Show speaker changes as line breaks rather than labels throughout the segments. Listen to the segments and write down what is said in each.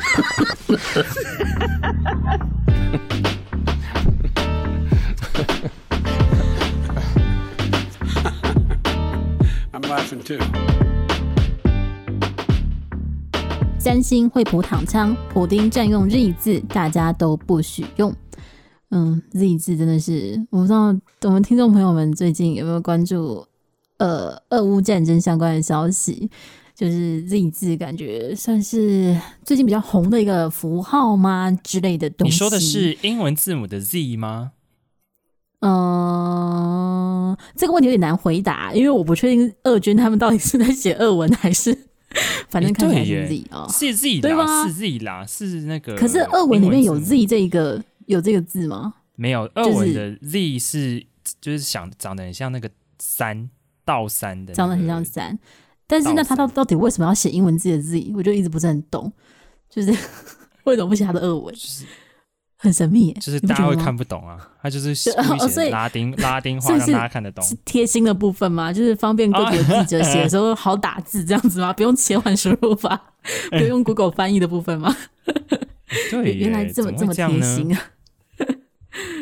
I'm laughing too.
三星惠普躺枪，普丁占用 Z 字，大家都不许用。嗯，Z 字真的是，我不知道我们听众朋友们最近有没有关注呃俄乌战争相关的消息？就是 Z 字，感觉算是最近比较红的一个符号吗之类的东西？
你说的是英文字母的 Z 吗？
嗯、呃，这个问题有点难回答，因为我不确定二军他们到底是在写俄文还是。反正看起来是 Z 啊，
是 Z 对吗？是 Z 啦，是那个。
可是俄文里面有 Z 这一个有这个字吗？
没有，俄文的 Z 是就是想长得很像那个三倒三的，
长得很像三。但是那他到到底为什么要写英文字的字我就一直不是很懂，就是 为什么不写他的俄文？就是。很神秘耶，
就是大家会看不懂啊。他就是写 拉丁 拉丁话，让大家看得懂。
是贴心的部分吗？就是方便各国记者写的时候好打字这样子吗？不用切换输入法，不用 Google 翻译的部分吗？
对，
原来这么这么贴心啊！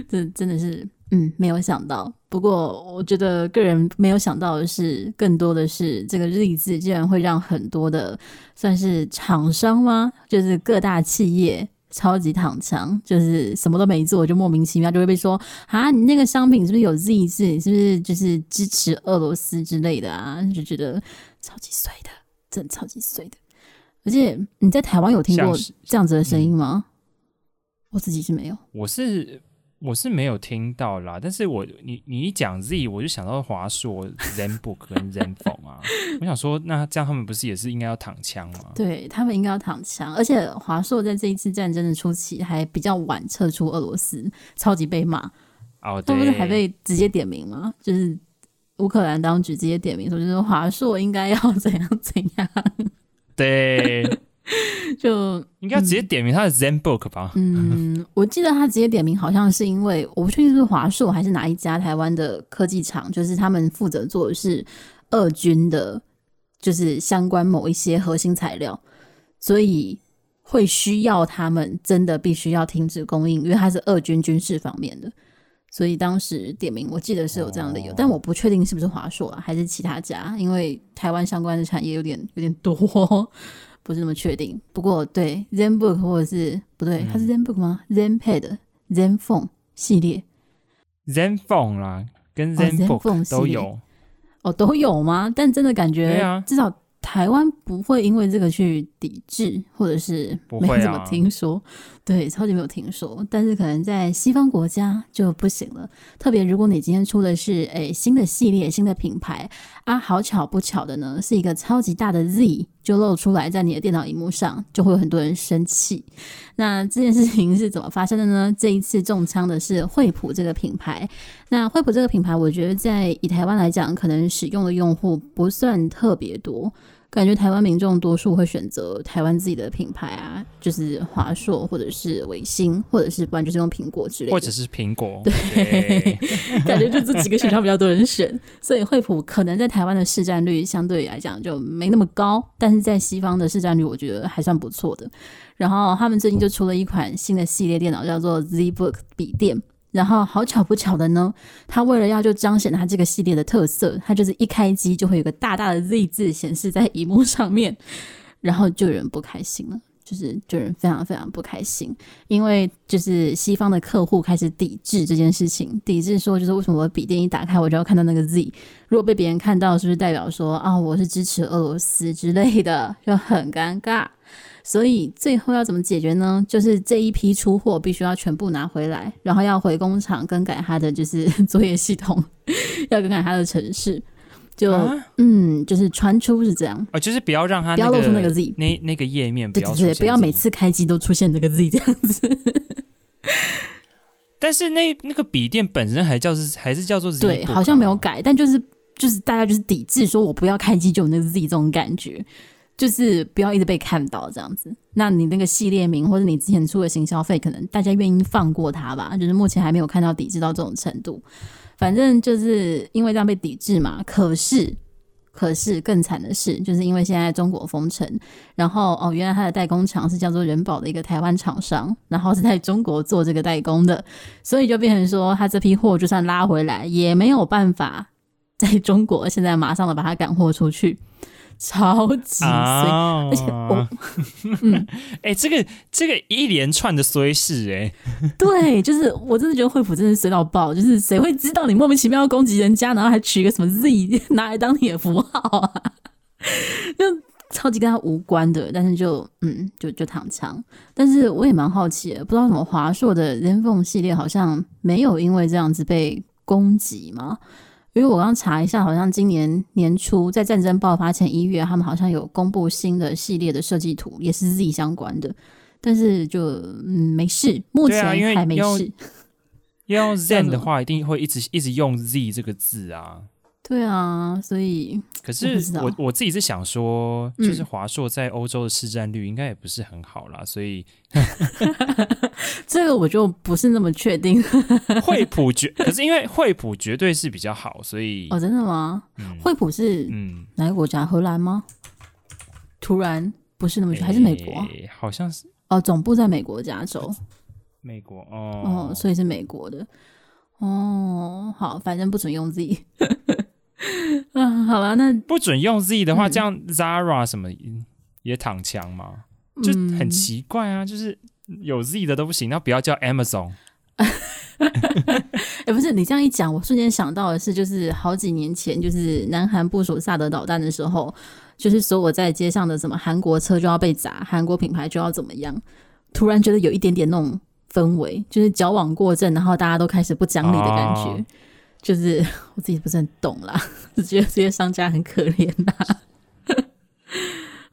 这真的是嗯，没有想到。不过我觉得个人没有想到的是，更多的是这个日字竟然会让很多的算是厂商吗？就是各大企业。超级躺枪，就是什么都没做，就莫名其妙就会被说啊，你那个商品是不是有 Z 字？你是不是就是支持俄罗斯之类的啊？就觉得超级衰的，真的超级衰的。而且你在台湾有听过这样子的声音吗？嗯、我自己是没有，
我是。我是没有听到啦，但是我你你一讲 Z，我就想到华硕、ZenBook 跟 ZenFone 啊，我想说，那这样他们不是也是应该要躺枪吗？
对，他们应该要躺枪，而且华硕在这一次战争的初期还比较晚撤出俄罗斯，超级被骂。
哦，对，
他不是还被直接点名吗？就是乌克兰当局直接点名说，就是华硕应该要怎样怎样。
对。
就
应该直接点名他的 ZenBook 吧？
嗯，我记得他直接点名，好像是因为我不确定是华硕还是哪一家台湾的科技厂，就是他们负责做的是二军的，就是相关某一些核心材料，所以会需要他们真的必须要停止供应，因为它是二军军事方面的，所以当时点名，我记得是有这样的理由，哦、但我不确定是不是华硕啊，还是其他家，因为台湾相关的产业有点有点多。不是那么确定，不过对 ZenBook 或者是不对，它是 ZenBook 吗？ZenPad、ZenPhone 系列
，ZenPhone 啦，跟 ZenBook 都有，
哦，都有吗？但真的感觉，至少。台湾不会因为这个去抵制，或者是没怎么听说，啊、对，超级没有听说。但是可能在西方国家就不行了。特别如果你今天出的是诶、新的系列、新的品牌啊，好巧不巧的呢，是一个超级大的 Z 就露出来在你的电脑荧幕上，就会有很多人生气。那这件事情是怎么发生的呢？这一次中枪的是惠普这个品牌。那惠普这个品牌，我觉得在以台湾来讲，可能使用的用户不算特别多。感觉台湾民众多数会选择台湾自己的品牌啊，就是华硕或者是微星，或者是不然就是用苹果之类的，
或者是苹果。
对，对感觉就这几个选项比较多人选，所以惠普可能在台湾的市占率相对来讲就没那么高，但是在西方的市占率我觉得还算不错的。然后他们最近就出了一款新的系列电脑，叫做 ZBook 笔电。然后好巧不巧的呢，他为了要就彰显他这个系列的特色，他就是一开机就会有个大大的 Z 字显示在荧幕上面，然后就有人不开心了，就是就人非常非常不开心，因为就是西方的客户开始抵制这件事情，抵制说就是为什么我笔电一打开我就要看到那个 Z，如果被别人看到，是不是代表说啊我是支持俄罗斯之类的，就很尴尬。所以最后要怎么解决呢？就是这一批出货必须要全部拿回来，然后要回工厂更改它的就是 作业系统，要更改它的程式。就、啊、嗯，就是传出是这样
哦，就是不要让它、那个、
不要露出那个 Z，
那那个页面不要
对对对，不要每次开机都出现这个 Z 这样子。
但是那那个笔电本身还叫是还是叫做 Z，
对，好像没有改，但就是就是大家就是抵制说我不要开机就有那个 Z 这种感觉。就是不要一直被看到这样子，那你那个系列名或者你之前出的行消费，可能大家愿意放过它吧？就是目前还没有看到抵制到这种程度，反正就是因为这样被抵制嘛。可是，可是更惨的是，就是因为现在中国封城，然后哦，原来他的代工厂是叫做仁宝的一个台湾厂商，然后是在中国做这个代工的，所以就变成说，他这批货就算拉回来，也没有办法在中国现在马上的把它赶货出去。超级衰，
啊、
而且我，嗯，
哎、欸，这个这个一连串的衰事，哎，
对，就是我真的觉得惠普真的衰到爆，就是谁会知道你莫名其妙要攻击人家，然后还取一个什么 Z 拿来当你的符号啊？就超级跟他无关的，但是就嗯，就就躺枪。但是我也蛮好奇的，不知道什么华硕的 ZenFone 系列好像没有因为这样子被攻击吗？因为我刚查一下，好像今年年初在战争爆发前一月，他们好像有公布新的系列的设计图，也是 Z 相关的，但是就嗯没事，目前还没事。
要用 Zen 的话，一定会一直一直用 Z 这个字啊。
对啊，所以
可是我我，我自己是想说，就是华硕在欧洲的市占率应该也不是很好啦，嗯、所以
这个我就不是那么确定。
惠普 绝，可是因为惠普绝对是比较好，所以
哦，真的吗？惠、嗯、普是嗯哪个国家？荷兰吗？突然不是那么还是美
国？好像是
哦，总部在美国加州。
美国哦
哦，所以是美国的哦。好，反正不准用 Z。嗯，好了，那
不准用 Z 的话，嗯、这样 Zara 什么也躺枪吗？就很奇怪啊，就是有 Z 的都不行，那不要叫 Amazon。哎、
欸，不是你这样一讲，我瞬间想到的是，就是好几年前，就是南韩部署萨德导弹的时候，就是说我在街上的什么韩国车就要被砸，韩国品牌就要怎么样，突然觉得有一点点那种氛围，就是矫枉过正，然后大家都开始不讲理的感觉。哦就是我自己不是很懂啦，只觉得这些商家很可怜呐。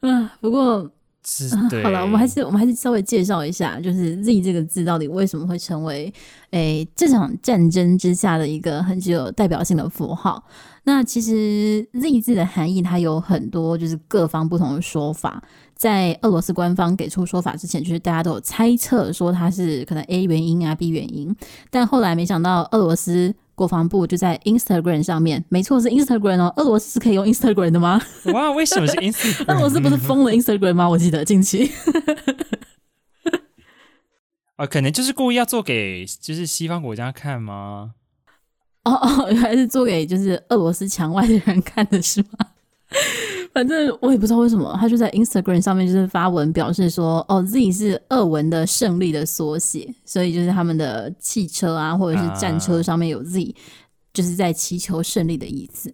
啊，不过
是、
啊、好了，我们还是我们还是稍微介绍一下，就是 Z 这个字到底为什么会成为诶、欸、这场战争之下的一个很具有代表性的符号。那其实 Z 字的含义它有很多，就是各方不同的说法。在俄罗斯官方给出说法之前，就是大家都有猜测说它是可能 A 原因啊 B 原因，但后来没想到俄罗斯。国防部就在 Instagram 上面，没错是 Instagram 哦。俄罗斯是可以用 Instagram 的吗？
哇，为什么是 Instagram？
俄罗斯不是封了 Instagram 吗？我记得近期。
啊，可能就是故意要做给就是西方国家看吗？
哦哦，原来是做给就是俄罗斯墙外的人看的是吗？反正我也不知道为什么，他就在 Instagram 上面就是发文表示说，哦，Z 是俄文的胜利的缩写，所以就是他们的汽车啊，或者是战车上面有 Z，、uh、就是在祈求胜利的意思。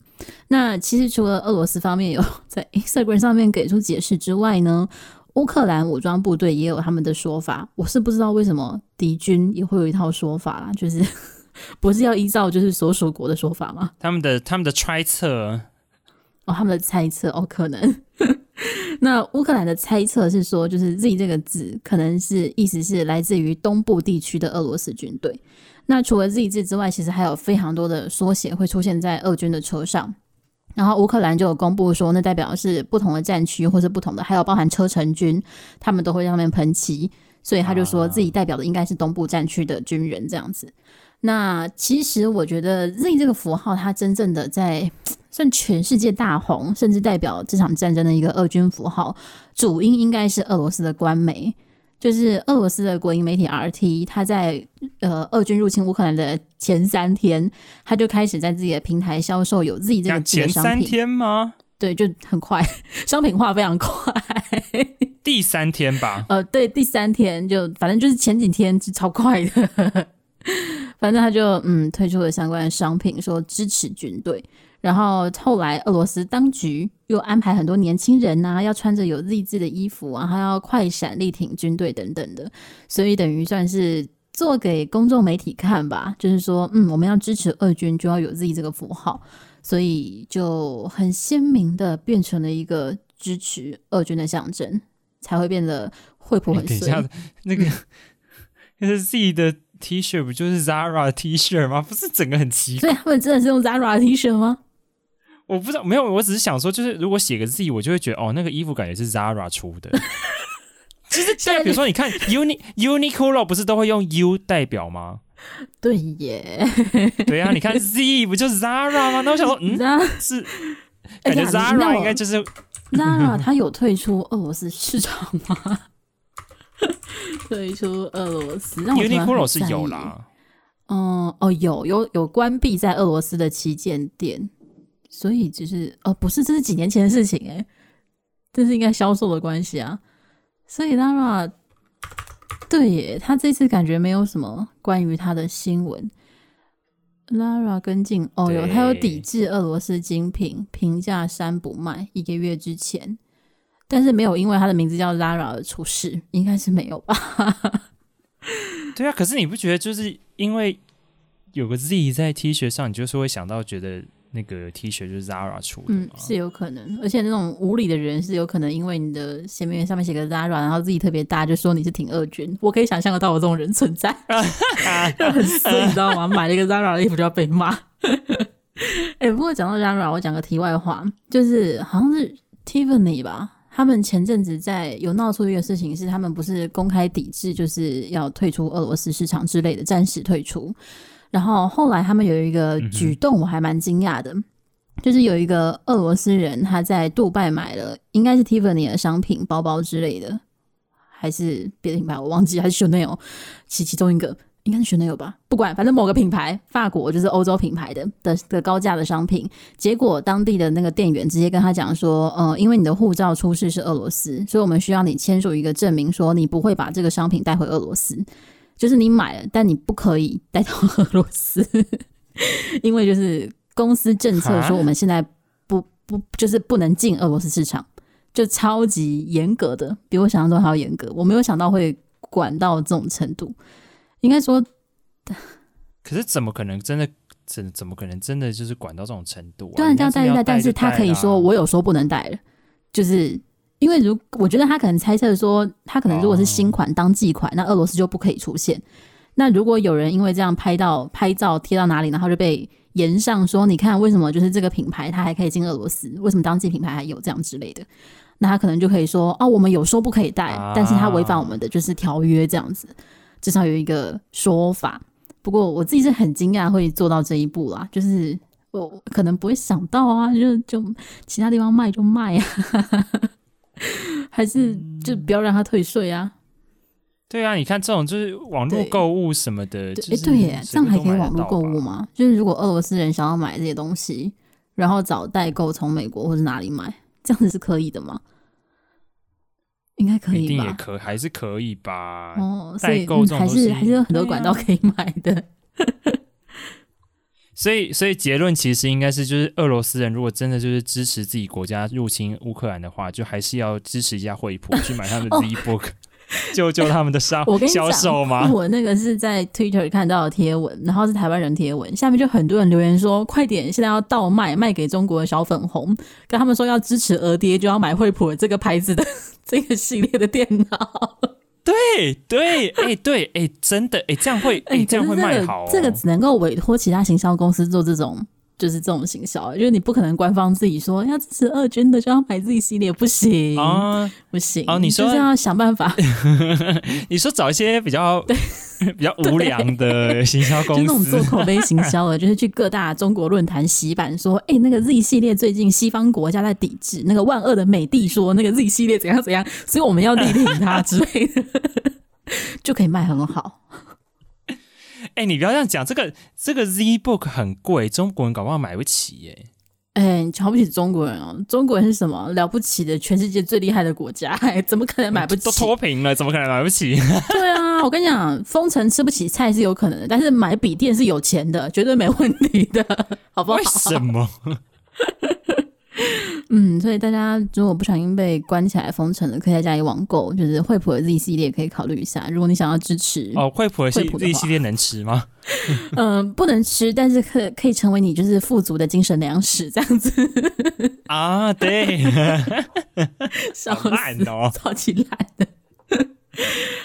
那其实除了俄罗斯方面有在 Instagram 上面给出解释之外呢，乌克兰武装部队也有他们的说法。我是不知道为什么敌军也会有一套说法啦，就是 不是要依照就是所属国的说法吗？
他们的他们的揣测。
哦，他们的猜测哦，可能。那乌克兰的猜测是说，就是 Z 这个字可能是意思是来自于东部地区的俄罗斯军队。那除了 Z 字之外，其实还有非常多的缩写会出现在俄军的车上。然后乌克兰就有公布说，那代表是不同的战区或是不同的，还有包含车臣军，他们都会在上面喷漆。所以他就说自己代表的应该是东部战区的军人这样子。那其实我觉得 Z 这个符号，它真正的在算全世界大红，甚至代表这场战争的一个俄军符号，主因应该是俄罗斯的官媒，就是俄罗斯的国营媒体 RT，他在呃俄军入侵乌克兰的前三天，他就开始在自己的平台销售有 Z 这个。前三
天吗？对，
就很快，商品化非常快。
第三天吧？
呃，对，第三天就反正就是前几天是超快的。反正他就嗯推出了相关的商品，说支持军队。然后后来俄罗斯当局又安排很多年轻人呐、啊，要穿着有 Z 字的衣服啊，还要快闪力挺军队等等的。所以等于算是做给公众媒体看吧，就是说嗯我们要支持俄军，就要有 Z 这个符号，所以就很鲜明的变成了一个支持俄军的象征，才会变得惠普很。等一下，
那个那是 Z 的。T 恤不就是 Zara 的 T 恤吗？不是整个很奇怪。
所以他们真的是用 Zara 的 T 恤吗？
我不知道，没有，我只是想说，就是如果写个 Z，我就会觉得哦，那个衣服感觉是 Zara 出的。其实，像比如说，你看 Uni Uniqlo 不是都会用 U 代表吗？
对耶，
对啊，你看 Z 不就是 Zara 吗？那我想说，嗯，是感觉 Zara 应该就是
Zara，它有退出俄罗斯市场吗？退出俄罗斯
，Uniqlo 是有啦。
嗯，哦，有有有关闭在俄罗斯的旗舰店，所以只是哦，不是，这是几年前的事情诶，这是应该销售的关系啊。所以 Lara 对耶，他这次感觉没有什么关于他的新闻。Lara 跟进哦，有他有抵制俄罗斯精品，平价衫不卖，一个月之前，但是没有因为他的名字叫 Lara 而出事，应该是没有吧？
对啊，可是你不觉得就是因为有个 Z 在 T 恤上，你就是会想到觉得。那个 T 恤就是 Zara 出的，
嗯，是有可能，而且那种无理的人是有可能因为你的鞋面上面写个 Zara，然后自己特别大，就说你是挺恶军。我可以想象得到我这种人存在，就很衰，你知道吗？买了一个 Zara 的衣服就要被骂。哎、欸，不过讲到 Zara，我讲个题外话，就是好像是 Tiffany 吧，他们前阵子在有闹出一个事情，是他们不是公开抵制，就是要退出俄罗斯市场之类的，暂时退出。然后后来他们有一个举动，我还蛮惊讶的，嗯、就是有一个俄罗斯人他在杜拜买了，应该是 Tiffany 的商品、包包之类的，还是别的品牌，我忘记，还是 Chanel，其其中一个。应该是 Chanel 吧，不管，反正某个品牌，法国就是欧洲品牌的的的高价的商品，结果当地的那个店员直接跟他讲说，呃，因为你的护照出示是俄罗斯，所以我们需要你签署一个证明，说你不会把这个商品带回俄罗斯。就是你买了，但你不可以带到 俄罗斯，因为就是公司政策说我们现在不不就是不能进俄罗斯市场，就超级严格的，比我想象中还要严格。我没有想到会管到这种程度，应该说，
可是怎么可能真的怎怎么可能真的就是管到这种程度啊？
对，这样带带，但是他可以说我有说不能带了，就是。因为如我觉得他可能猜测说，他可能如果是新款当季款，那俄罗斯就不可以出现。那如果有人因为这样拍到拍照贴到哪里，然后就被延上说，你看为什么就是这个品牌它还可以进俄罗斯？为什么当季品牌还有这样之类的？那他可能就可以说，哦，我们有说不可以带，但是他违反我们的就是条约这样子，至少有一个说法。不过我自己是很惊讶会做到这一步啦，就是我可能不会想到啊，就就其他地方卖就卖啊。还是就不要让他退税啊？
对啊，你看这种就是网络购物什么的，哎
对、欸、对耶，这样还可以网络购物吗？就是如果俄罗斯人想要买这些东西，然后找代购从美国或者哪里买，这样子是可以的吗？应该可以吧？一
定也可，还是可以吧？
哦，代购还是还是有很多管道可以买的。
所以，所以结论其实应该是，就是俄罗斯人如果真的就是支持自己国家入侵乌克兰的话，就还是要支持一下惠普，去买他们的 Z-Book，救救他们的商 销售吗？
我那个是在 Twitter 看到的贴文，然后是台湾人贴文，下面就很多人留言说：“快点，现在要倒卖，卖给中国的小粉红，跟他们说要支持俄爹，就要买惠普这个牌子的 这个系列的电脑。”
对对，哎、欸、对，哎、欸、真的，哎、欸、这样会，哎、欸、这样会卖好。
这个只能够委托其他行销公司做这种，就是这种行销，就是你不可能官方自己说要支持二军的就要买自己系列，不行啊，不行啊，你说就是要想办法。
你说找一些比较 对。比较无良的行销公司，
就那种做口碑行销的，就是去各大中国论坛洗版，说，哎、欸，那个 Z 系列最近西方国家在抵制，那个万恶的美帝说那个 Z 系列怎样怎样，所以我们要力挺它之类的，就可以卖很好。
哎、欸，你不要这样讲，这个这个 Z Book 很贵，中国人搞不好买不起耶、欸。
哎、欸，你瞧不起中国人哦？中国人是什么了不起的？全世界最厉害的国家，哎，怎么可能买不起？
都脱贫了，怎么可能买不起？
对啊，我跟你讲，封城吃不起菜是有可能的，但是买笔电是有钱的，绝对没问题的，好不好？为
什么？
嗯，所以大家如果不小心被关起来封城了，可以在家里网购，就是惠普的 Z 系列可以考虑一下。如果你想要支持
哦，惠普的 Z 系列能吃吗？
嗯、呃，不能吃，但是可可以成为你就是富足的精神粮食这样子
啊。对，
笑死哦，超级烂的。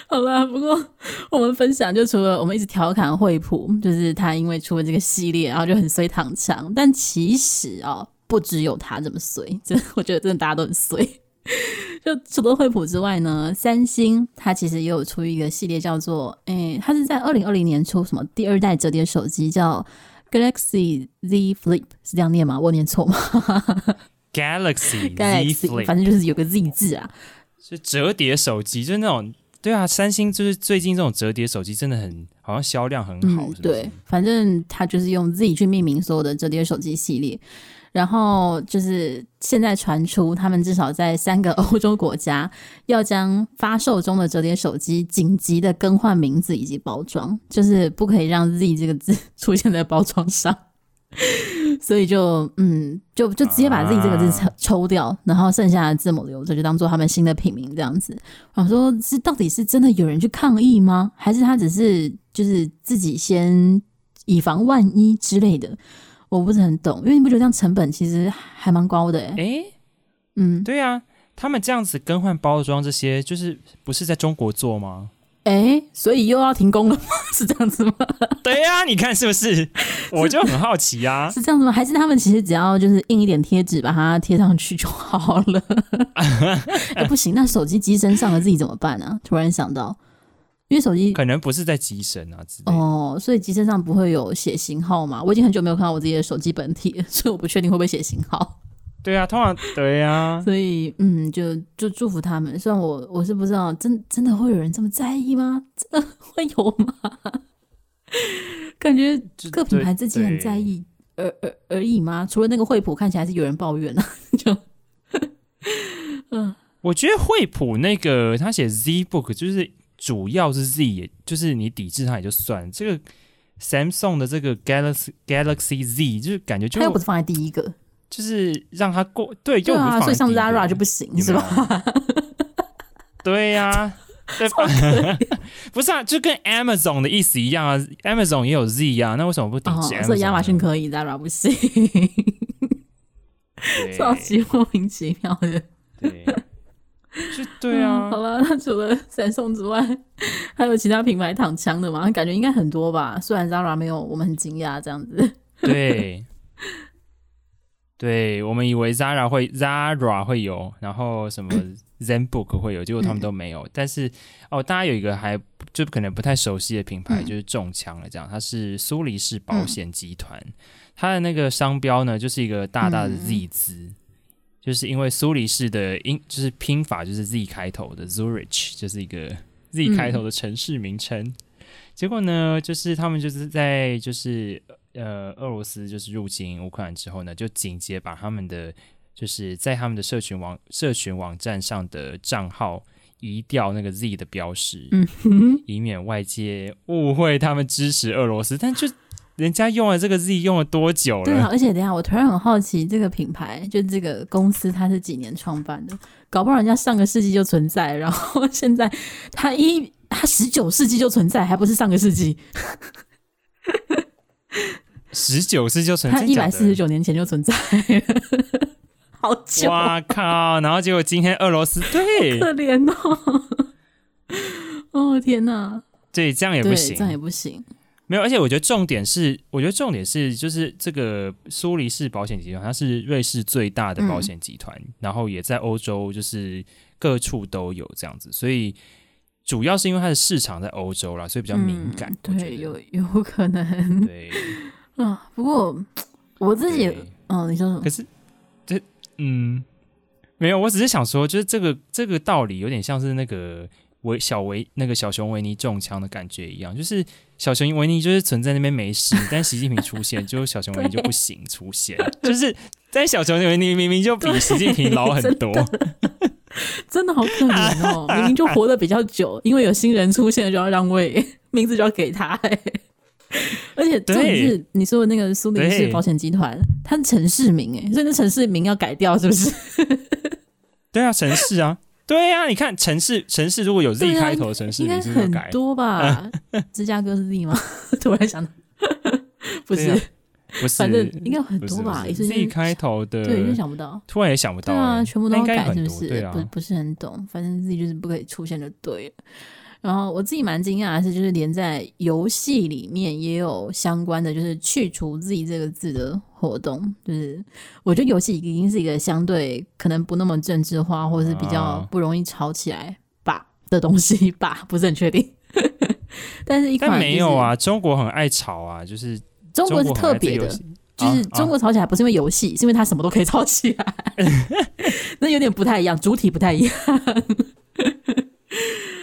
好了，不过我们分享就除了我们一直调侃惠普，就是他因为出了这个系列，然后就很衰躺枪，但其实哦。不只有他这么衰，真的，我觉得真的大家都很衰。就除了惠普之外呢，三星它其实也有出一个系列，叫做诶，它是在二零二零年出什么第二代折叠手机，叫 Galaxy Z Flip，是这样念吗？我念错吗
？Galaxy
Galaxy，反正就是有个 Z 字啊，
是折叠手机，就是那种。对啊，三星就是最近这种折叠手机真的很好像销量很好
对，反正它就是用 Z 去命名所有的折叠手机系列，然后就是现在传出他们至少在三个 欧洲国家要将发售中的折叠手机紧急的更换名字以及包装，就是不可以让 Z 这个字 出现在包装上。所以就嗯，就就直接把 Z 这个字抽抽掉，啊，然后剩下的字母留着，就当做他们新的品名这样子。我说是到底是真的有人去抗议吗？还是他只是就是自己先以防万一之类的？我不是很懂，因为你不觉得这样成本其实还蛮高的？欸？哎，嗯，
对啊，他们这样子更换包装这些，就是不是在中国做吗？
哎，所以又要停工了吗？是这样子吗？
对呀、啊，你看是不是？我就很好奇啊，
是这样子吗？还是他们其实只要就是印一点贴纸，把它贴上去就好了？哎，不行，那手机机身上的自己怎么办呢、啊？突然想到，因为手机
可能不是在机身啊，
哦，所以机身上不会有写型号嘛？我已经很久没有看到我自己的手机本体了，所以我不确定会不会写型号。
对啊，通常对啊，
所以嗯，就就祝福他们。虽然我我是不知道，真真的会有人这么在意吗？真的会有吗？感觉各品牌自己很在意而而而已吗？除了那个惠普看起来是有人抱怨啊，就
嗯，我觉得惠普那个他写 Z Book 就是主要是 Z，也就是你抵制它也就算。这个 Samsung 的这个 Galaxy Galaxy Z 就是感觉就
它又不是放在第一个。
就是让它过对，
对啊，所以像 Zara 就不行是吧？
对呀、啊，对吧？不是啊，就跟 Amazon 的意思一样啊，Amazon 也有 Z 啊，那为什么不抵制？
所以亚马逊可以，Zara 不行，超级莫名其妙的。
对，就对啊。
嗯、好了，那除了三送之外，还有其他品牌躺枪的吗？感觉应该很多吧。虽然 Zara 没有，我们很惊讶这样子。
对。对，我们以为 Zara 会 Zara 会有，然后什么 Zenbook 会有，结果他们都没有。但是哦，大家有一个还就可能不太熟悉的品牌，就是中枪了。这样，它是苏黎世保险集团，它的那个商标呢，就是一个大大的 Z 字，就是因为苏黎世的英就是拼法就是 Z 开头的 Zurich，就是一个 Z 开头的城市名称。结果呢，就是他们就是在就是。呃，俄罗斯就是入侵乌克兰之后呢，就紧接把他们的就是在他们的社群网社群网站上的账号移掉那个 Z 的标识，嗯，以免外界误会他们支持俄罗斯。但就人家用了这个 Z 用了多久了？
对啊，而且等一下我突然很好奇，这个品牌就这个公司它是几年创办的？搞不好人家上个世纪就存在，然后现在它一它十九世纪就存在，还不是上个世纪？
十九世纪就存在，
它一百四十九年前就存在了，好久！
哇靠！然后结果今天俄罗斯对，
可怜哦！哦天哪！
对，这样也不行，
这样也不行。
没有，而且我觉得重点是，我觉得重点是，就是这个苏黎世保险集团，它是瑞士最大的保险集团，嗯，然后也在欧洲，就是各处都有这样子，所以主要是因为它的市场在欧洲啦，所以比较敏感。
嗯、对，有有可能。
对。
啊，不过我自己，哦，你说什么？
可是，这，嗯，没有，我只是想说，就是这个这个道理有点像是那个维小维那个小熊维尼中枪的感觉一样，就是小熊维尼就是存在那边没事，但习近平出现，就小熊维尼就不行出现，就是但小熊维尼明明就比习近平老很多，真的，
好可怜哦，明明就活得比较久，因为有新人出现就要让位，名字就要给他，欸。而且重点是你说的那个苏黎世保险集团，他是城市名哎，所以那城市名要改掉是不是？
对啊，城市啊，对啊，你看城市城市如果有 Z 开头的城市应该是，
很多吧？芝加哥是 Z 吗？突然想到，不是，
不是，
反正应该很多吧？也是
Z 开头的，
对，就想不到，
突然也想不到，
对啊，全部都要改是不是？
对啊，
不不是很懂，反正自己就是不可以出现就对了。然后我自己蛮惊讶的是，就是连在游戏里面也有相关的，就是去除 Z 这个字的活动。就是我觉得游戏已经是一个相对可能不那么政治化，或者是比较不容易吵起来吧的东西吧，不是很确定。但是一款、就是，
但没有啊，中国很爱吵啊，就是
中国是特别的，就是中国吵起来不是因为游戏，是因为它什么都可以吵起来，那有点不太一样，主体不太一样。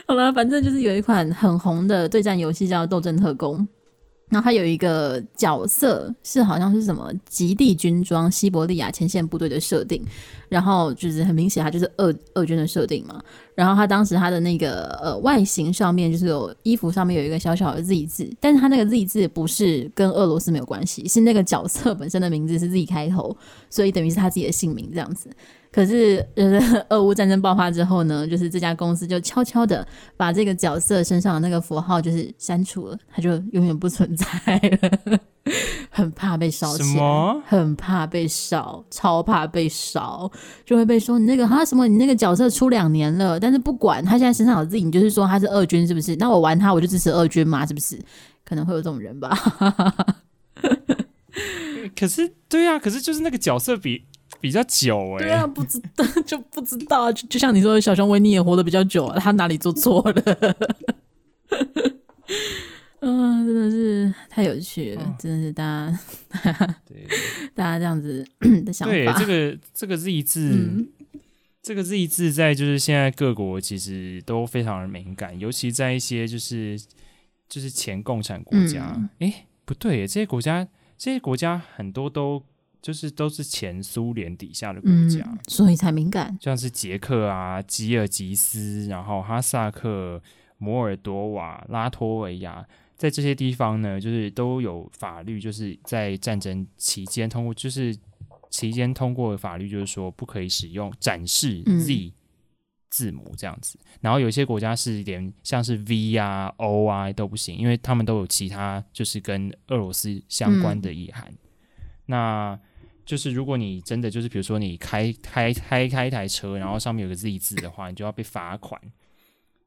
好了，反正就是有一款很红的对战游戏叫《斗争特攻》。那他有一个角色是好像是什么极地军装西伯利亚前线部队的设定，然后就是很明显他就是俄俄军的设定嘛。然后他当时他的那个呃外形上面就是有衣服上面有一个小小的 Z 字，但是他那个 Z 字不是跟俄罗斯没有关系，是那个角色本身的名字是 Z 开头，所以等于是他自己的姓名这样子。可是，就是，俄乌战争爆发之后呢，就是这家公司就悄悄的把这个角色身上的那个符号就是删除了，它就永远不存在了，很怕被烧钱，很怕被烧，超怕被烧，就会被说你那个哈什么，你那个角色出两年了，但是不管他现在身上有字，你就是说他是二军是不是？那我玩他我就支持二军嘛，是不是？可能会有这种人吧。
可是，对呀、啊，可是就是那个角色比。比较久哎、欸，
对啊，不知道 就不知道，就就像你说的，小熊维尼也活得比较久啊，他哪里做错了？嗯、呃，真的是太有趣了，哦、真的是大家，对，大家这样子 的想法。
对，这个这个 Z 字，嗯、这个 Z 字在就是现在各国其实都非常的敏感，尤其在一些就是就是前共产国家。哎、嗯，不对，这些国家这些国家很多都。就是都是前苏联底下的国家，
嗯，所以才敏感。
像是捷克啊、吉尔吉斯，然后哈萨克、摩尔多瓦、拉脱维亚，在这些地方呢，就是都有法律，就是在战争期间通过，就是期间通过的法律，就是说不可以使用展示 Z 字母这样子。嗯、然后有些国家是连像是 V 啊、O 啊都不行，因为他们都有其他就是跟俄罗斯相关的意涵。嗯、那就是如果你真的就是比如说你开开开开一台车，然后上面有个 Z 字的话，你就要被罚款。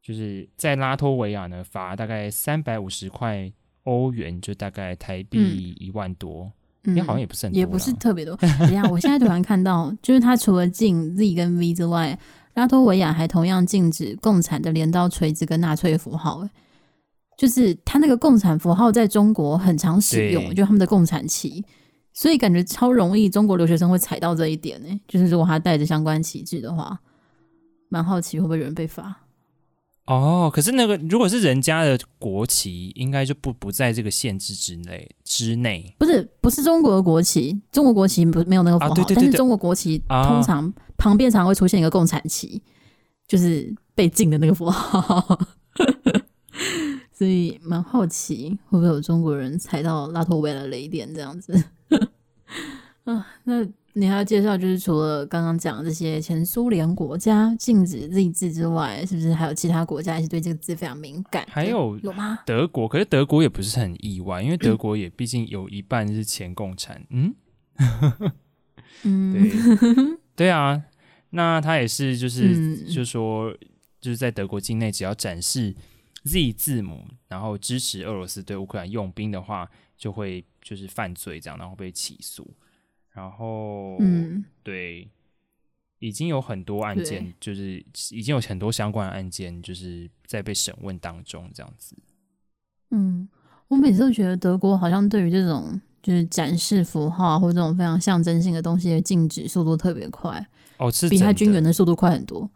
就是在拉脱维亚呢，罚大概三百五十块欧元，就大概台币一万多。嗯，好像也不是很多，
也不是特别多。等一下，我现在突然看到，就是它除了禁 Z 跟 V 之外，拉脱维亚还同样禁止共产的镰刀、锤子跟纳粹符号。就是它那个共产符号在中国很常使用，就他们的共产旗。所以感觉超容易，中国留学生会踩到这一点呢、欸。就是如果他带着相关旗帜的话，蛮好奇会不会有人被罚。
哦，可是那个如果是人家的国旗，应该就不不在这个限制之内之内。
不是，不是中国的国旗，中国国旗不没有那个符号，啊、对对对对，但是中国国旗通常旁边常会出现一个共产旗，就是被禁的那个符号。所以蛮好奇，会不会有中国人踩到拉脱维亚的雷点这样子？啊，那你还要介绍，就是除了刚刚讲的这些前苏联国家禁止 Z 字之外，是不是还有其他国家也是对这个字非常敏感？
还有
有吗？
德国，可是德国也不是很意外，因为德国也毕竟有一半是前共产。嗯，嗯，对，对啊，那他也是，就是，嗯、就是说，就是在德国境内，只要展示 Z 字母，然后支持俄罗斯对乌克兰用兵的话，就会。就是犯罪这样，然后被起诉，然后嗯，对，已经有很多案件，就是已经有很多相关的案件，就是在被审问当中这样子。
嗯，我每次都觉得德国好像对于这种就是展示符号或这种非常象征性的东西的禁止速度特别快
哦，是
比他军援的速度快很多，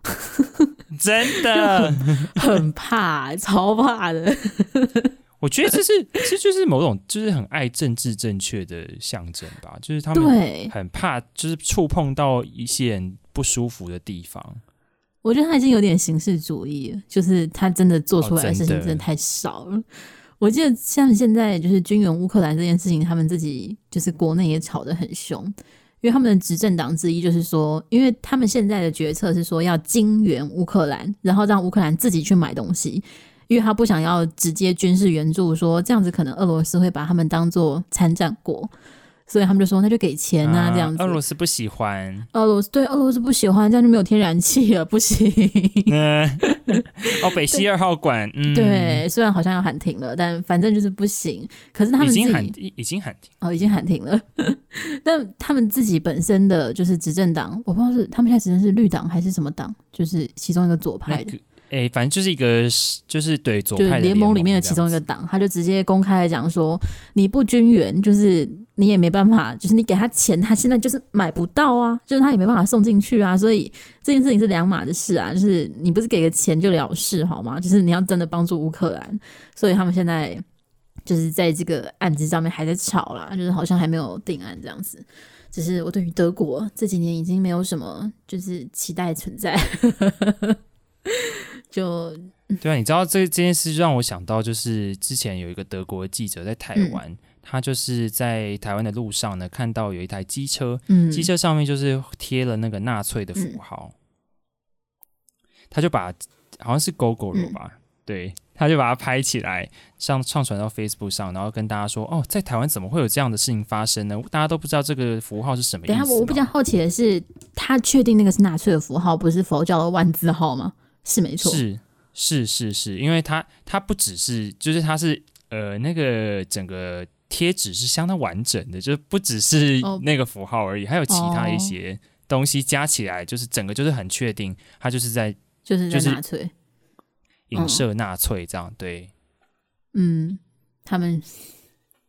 真的
很怕，超怕的。
我觉得这是，这就是某种，就是很爱政治正确的象征吧。就是他们很怕，就是触碰到一些人不舒服的地方。
我觉得他已经有点形式主义了，就是他真的做出来的事情真的太少了。哦、我记得像现在就是军援乌克兰这件事情，他们自己就是国内也吵得很凶，因为他们的执政党之一就是说，因为他们现在的决策是说要经援乌克兰，然后让乌克兰自己去买东西。因为他不想要直接军事援助，说这样子可能俄罗斯会把他们当做参战国，所以他们就说那就给钱啊，这样子。
俄罗斯不喜欢，
俄罗斯对俄罗斯不喜欢，这样就没有天然气了，不行。
嗯，哦，北溪二号管，
对，虽然好像要喊停了，但反正就是不行。可是他们
已经喊，已经喊停，
哦，已经喊停了。但他们自己本身的就是执政党，我不知道是他们现在执政是绿党还是什么党，就是其中一个左派的。
哎，反正就是一个，就是对左派
联盟里面的其中一个党，他就直接公开的讲说，你不均匀，就是你也没办法，就是你给他钱，他现在就是买不到啊，就是他也没办法送进去啊，所以这件事情是两码的事啊，就是你不是给个钱就了事好吗？就是你要真的帮助乌克兰，所以他们现在就是在这个案子上面还在吵啦，就是好像还没有定案这样子。只是我对于德国这几年已经没有什么就是期待存在，就
对啊，你知道这这件事就让我想到，就是之前有一个德国记者在台湾，嗯、他就是在台湾的路上呢，看到有一台机车，嗯，机车上面就是贴了那个纳粹的符号，嗯、他就把好像是 Gogoro 吧，嗯、对。他就把它拍起来，上上传到 Facebook 上，然后跟大家说：“哦，在台湾怎么会有这样的事情发生呢？大家都不知道这个符号是什么意思。”等下，
我比较好奇的是，他确定那个是纳粹的符号，不是佛教的万字号吗？是没错，
是是是是，因为它它不只是，就是它是呃那个整个贴纸是相当完整的，就是不只是那个符号而已，哦、还有其他一些东西加起来，就是整个就是很确定，它就是在
就是在纳粹。
影射纳粹这样对，
嗯，他们，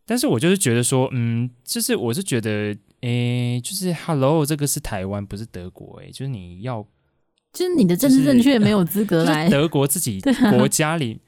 但是我就是觉得说，嗯，就是我是觉得，诶、欸，就是 Hello，这个是台湾，不是德国，诶，就是你要，
就是你的政治正确 没有资格来
德国自己 国家里，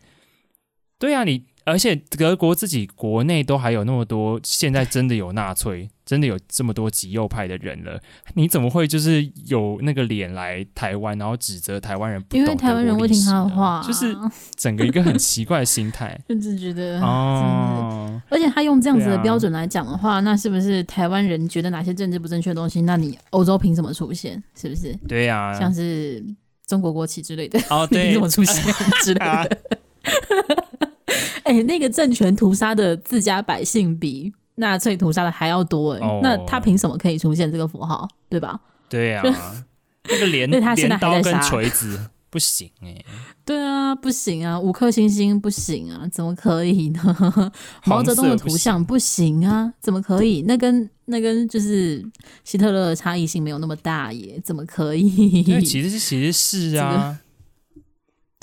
对啊，你。而且德国自己国内都还有那么多，现在真的有纳粹，真的有这么多极右派的人了，你怎么会就是有那个脸来台湾，然后指责台湾人不懂？
因为台湾人会听他的话，
就是整个一个很奇怪的心态，
甚至觉得哦。而且他用这样子的标准来讲的话，啊、那是不是台湾人觉得哪些政治不正确的东西，那你欧洲凭什么出现？是不是？
对呀、啊，
像是中国国旗之类的
哦，对，凭什么
出现之类的。哎、欸，那个政权屠杀的自家百姓比纳粹屠杀的还要多哎、欸，哦、那他凭什么可以出现这个符号，对吧？
对呀、啊，那个镰，他现在还在杀，锤子不行哎、欸。
对啊，不行啊，五颗星星不行啊，怎么可以呢？毛泽东的图像不行啊，怎么可以？那跟那跟就是希特勒的差异性没有那么大耶，怎么可以？
其实其实是啊。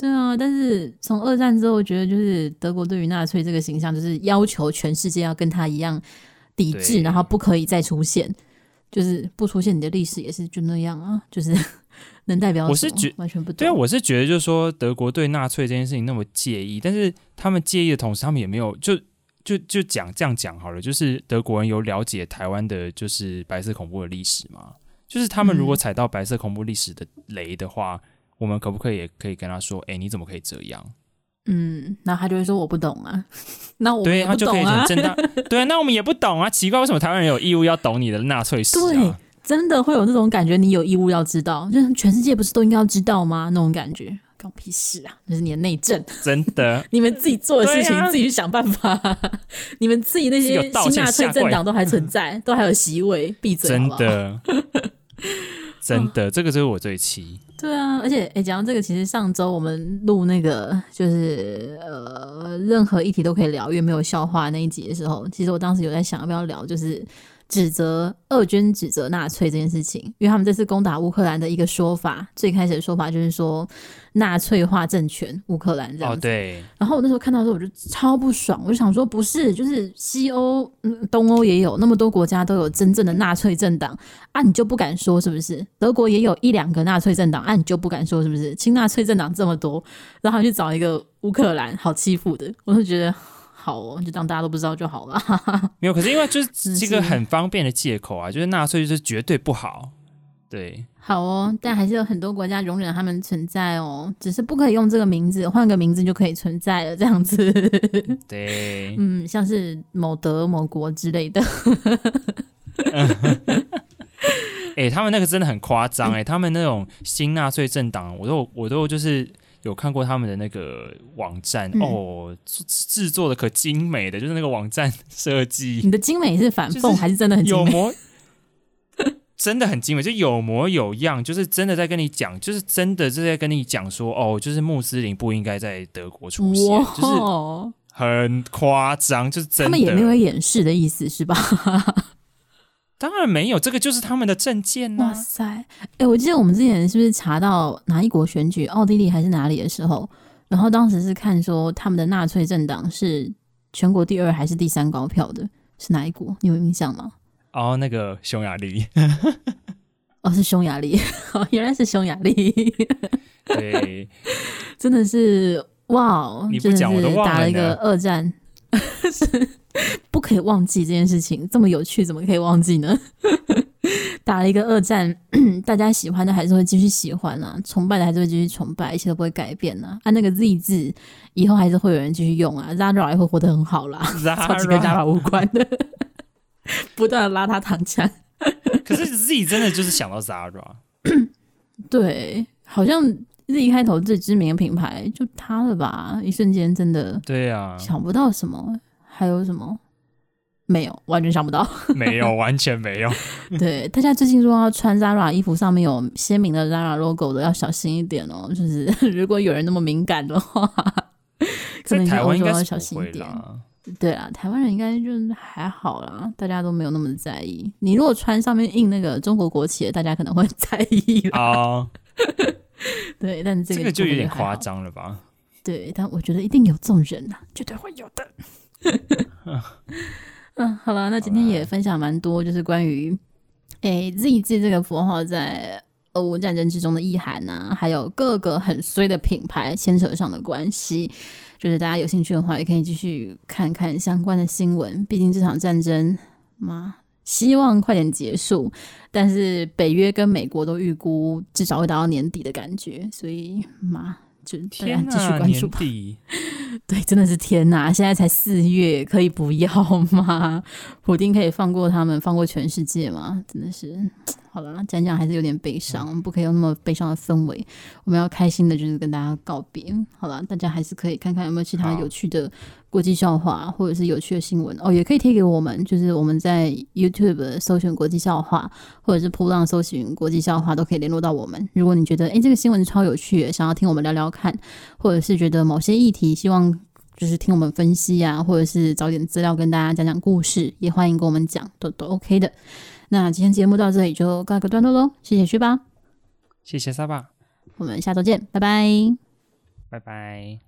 对啊，但是从二战之后，我觉得就是德国对于纳粹这个形象，就是要求全世界要跟他一样抵制，然后不可以再出现，就是不出现，你的历史也是就那样啊，就是 能代表？我是觉完全不懂。
对啊，我是觉得就是说德国对纳粹这件事情那么介意，但是他们介意的同时，他们也没有就就就讲这样讲好了，就是德国人有了解台湾的就是白色恐怖的历史吗？就是他们如果踩到白色恐怖历史的雷的话。嗯我们可不可以也可以跟他说，哎、欸，你怎么可以这样？
嗯，那他就会说我不懂啊。那我们也不懂啊。
对，他就可以很正当。对啊，那我们也不懂啊。奇怪，为什么台湾人有义务要懂你的纳粹史啊？
对，真的会有那种感觉，你有义务要知道，就是全世界不是都应该要知道吗？那种感觉，关我屁事啊！那、就是你的内政，
真的，
你们自己做的事情，自己去想办法。你们自己那些新纳粹政党都还存在，都还有席位，闭嘴好好？
真的。真的，哦、这个就是我最气。
对啊，而且诶，讲到这个，其实上周我们录那个就是呃，任何议题都可以聊，因为没有笑话那一集的时候，其实我当时有在想要不要聊，就是。指责俄军指责纳粹这件事情，因为他们这次攻打乌克兰的一个说法，最开始的说法就是说纳粹化政权乌克兰这样子。哦，对。然后我那时候看到的时候，我就超不爽，我就想说，不是，就是西欧、嗯、东欧也有那么多国家都有真正的纳粹政党啊，你就不敢说是不是？德国也有一两个纳粹政党啊，你就不敢说是不是？亲纳粹政党这么多，然后去找一个乌克兰好欺负的，我就觉得。好哦，就当大家都不知道就好了。
没有，可是因为就是这个很方便的借口啊，就是纳粹就是绝对不好。对，
好哦，但还是有很多国家容忍他们存在哦，只是不可以用这个名字，换个名字就可以存在了，这样子。
对，
嗯，像是某德某国之类的。
哎、欸，他们那个真的很夸张哎，他们那种新纳粹政党，我都我都就是。有看过他们的那个网站、嗯、哦，制作的可精美的，就是那个网站设计。
你的精美是反讽还是真的很精美？
有模，真的很精美，就有模有样，就是真的在跟你讲，就是真的是在跟你讲说，哦，就是穆斯林不应该在德国出现，哇就是很夸张，就是真的。
他们也没有掩饰的意思是吧？
当然没有，这个就是他们的证件呐、啊。
哇塞，哎、欸，我记得我们之前是不是查到哪一国选举，奥地利还是哪里的时候，然后当时是看说他们的纳粹政党是全国第二还是第三高票的，是哪一国？你有印象吗？
哦，那个匈牙利。
哦，是匈牙利，哦，原来是匈牙利。
对，
真的是哇！
你不讲我都忘了。
打了一个二战。是 不可以忘记这件事情，这么有趣，怎么可以忘记呢？打了一个二战，大家喜欢的还是会继续喜欢啊，崇拜的还是会继续崇拜，一切都不会改变呐。啊，那个 Z 字以后还是会有人继续用啊，Zara 也会活得很好啦，超级跟 Zara 无关的，不断的拉他躺枪。
可是 Z 真的就是想到 Zara，
对，好像。Z 开头最知名的品牌就它了吧？一瞬间真的，
对呀，
想不到什么，还有什么？没有，完全想不到，
没有，完全没有。
对，大家最近说要穿 Zara 衣服，上面有鲜明的 Zara logo 的，要小心一点哦。就是 如果有人那么敏感的话，可能台湾应该要小心一点。对啊，台湾人应该就还好啦，大家都没有那么在意。你如果穿上面印那个中国国旗的，大家可能会在意啊。对，但这个
这个就有点夸张了吧？
对，但我觉得一定有这种人呐、啊，绝对会有的。嗯，好了，那今天也分享蛮多，就是关于诶 Z 字这个符号在俄乌战争之中的意涵呐、啊，还有各个很衰的品牌牵扯上的关系。就是大家有兴趣的话，也可以继续看看相关的新闻。毕竟这场战争嘛。希望快点结束，但是北约跟美国都预估至少会达到年底的感觉，所以嘛，就大家继续关注吧。对，真的是天哪！现在才四月，可以不要吗？普丁可以放过他们，放过全世界吗？真的是。好了，讲讲还是有点悲伤，我们不可以有那么悲伤的氛围。我们要开心的，就是跟大家告别。好了，大家还是可以看看有没有其他有趣的国际笑话，或者是有趣的新闻哦，也可以贴给我们。就是我们在 YouTube 搜寻国际笑话，或者是噗浪搜寻国际笑话，都可以联络到我们。如果你觉得诶这个新闻超有趣，想要听我们聊聊看，或者是觉得某些议题希望就是听我们分析啊，或者是找点资料跟大家讲讲故事，也欢迎跟我们讲，都都 OK 的。那今天节目到这里就告一个段落喽，谢谢旭吧，
谢谢沙巴，
我们下周见，拜拜，
拜拜。